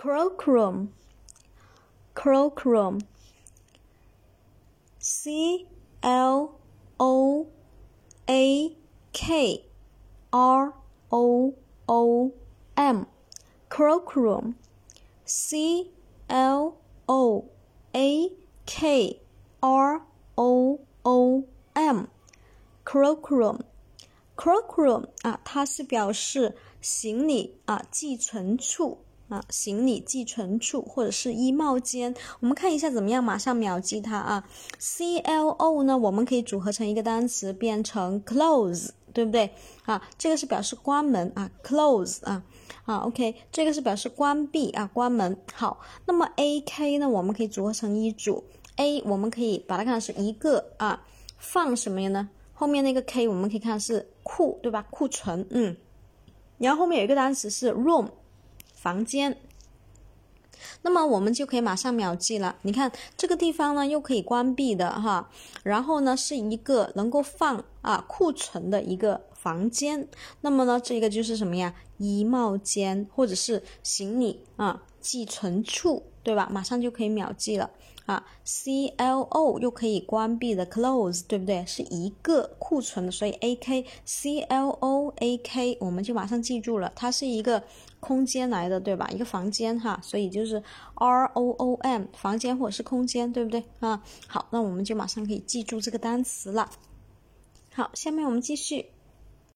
cloakroom，cloakroom，c l o a k r o o m，cloakroom，c l o a k r o o m，cloakroom，cloakroom 啊，它是表示行李啊寄存处。啊，行李寄存处或者是衣帽间，我们看一下怎么样？马上秒记它啊！C L O 呢，我们可以组合成一个单词，变成 close，对不对？啊，这个是表示关门啊，close 啊，啊，OK，这个是表示关闭啊，关门。好，那么 A K 呢，我们可以组合成一组，A 我们可以把它看成是一个啊，放什么呀呢？后面那个 K 我们可以看是库，对吧？库存，嗯，然后后面有一个单词是 room。房间，那么我们就可以马上秒记了。你看这个地方呢，又可以关闭的哈，然后呢是一个能够放啊库存的一个房间。那么呢，这个就是什么呀？衣帽间或者是行李啊寄存处，对吧？马上就可以秒记了。啊，C L O 又可以关闭的，close 对不对？是一个库存的，所以 A K C L O A K 我们就马上记住了，它是一个空间来的，对吧？一个房间哈，所以就是 R O O M 房间或者是空间，对不对啊？好，那我们就马上可以记住这个单词了。好，下面我们继续。